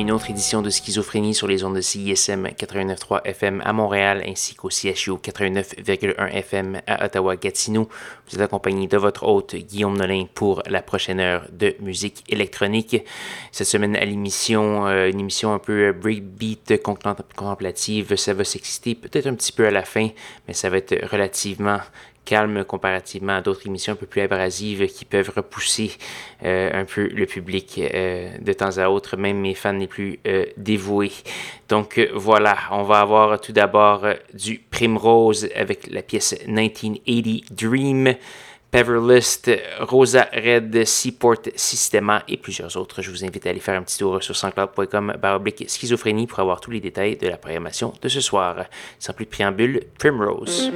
Une autre édition de Schizophrénie sur les ondes de CISM 89.3 FM à Montréal ainsi qu'au CHU 89.1 FM à Ottawa-Gatineau. Vous êtes accompagné de votre hôte Guillaume Nolin pour la prochaine heure de musique électronique. Cette semaine à l'émission, euh, une émission un peu breakbeat contemplative, ça va s'exciter peut-être un petit peu à la fin, mais ça va être relativement calme comparativement à d'autres émissions un peu plus abrasives qui peuvent repousser euh, un peu le public euh, de temps à autre, même mes fans les plus euh, dévoués. Donc voilà, on va avoir tout d'abord du Primrose avec la pièce 1980 Dream. Paverlist, Rosa Red, Seaport Systema et plusieurs autres. Je vous invite à aller faire un petit tour sur sanscloud.com baroblique schizophrénie pour avoir tous les détails de la programmation de ce soir. Sans plus de préambule, Primrose.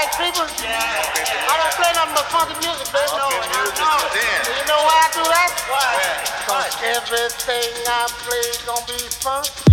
Midnight people. I don't play nothing but funky music, baby. No, You know why I do that? Why? Cause everything I play gonna be funky.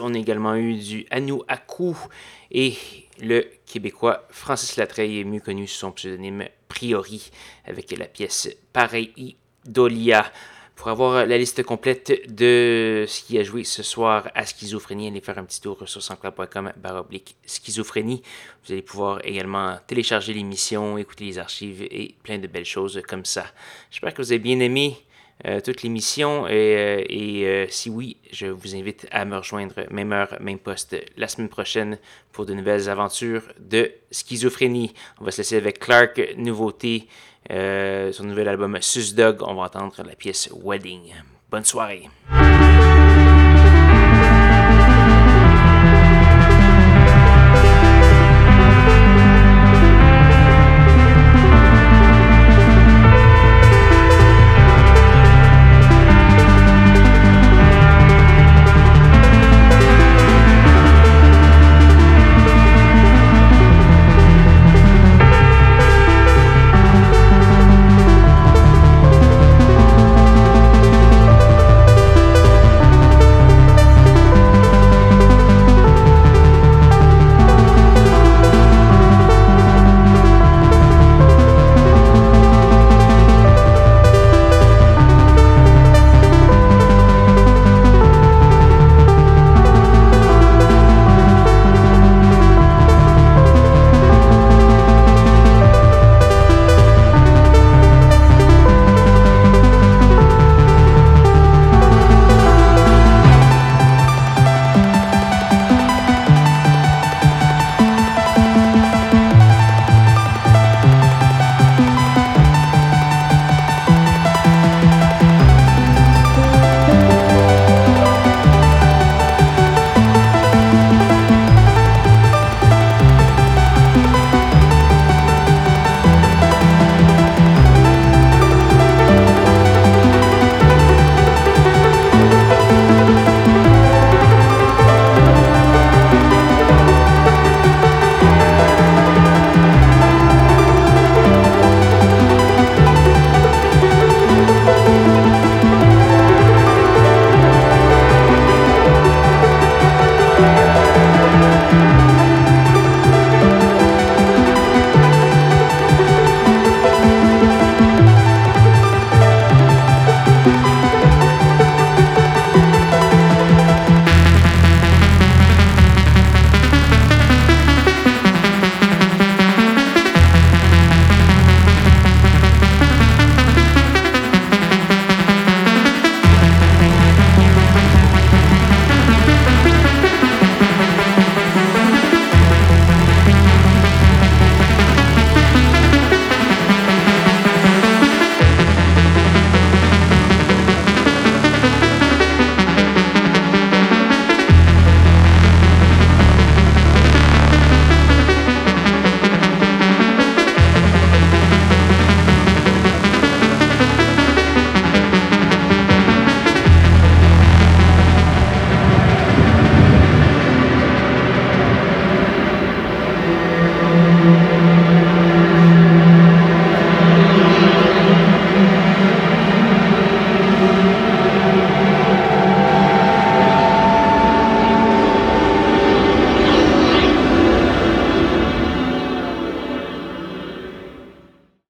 On a également eu du Anu Aku et le Québécois Francis Latreille, mieux connu sous son pseudonyme Priori, avec la pièce Pareil Dolia. Pour avoir la liste complète de ce qui a joué ce soir à Schizophrénie, allez faire un petit tour sur sanscloud.com baroblique schizophrénie. Vous allez pouvoir également télécharger l'émission, écouter les archives et plein de belles choses comme ça. J'espère que vous avez bien aimé. Euh, toute l'émission. Et, euh, euh, si oui, je vous invite à me rejoindre, même heure, même poste, la semaine prochaine pour de nouvelles aventures de schizophrénie. On va se laisser avec Clark, nouveauté, son nouvel album Susdog. On va entendre la pièce Wedding. Bonne soirée.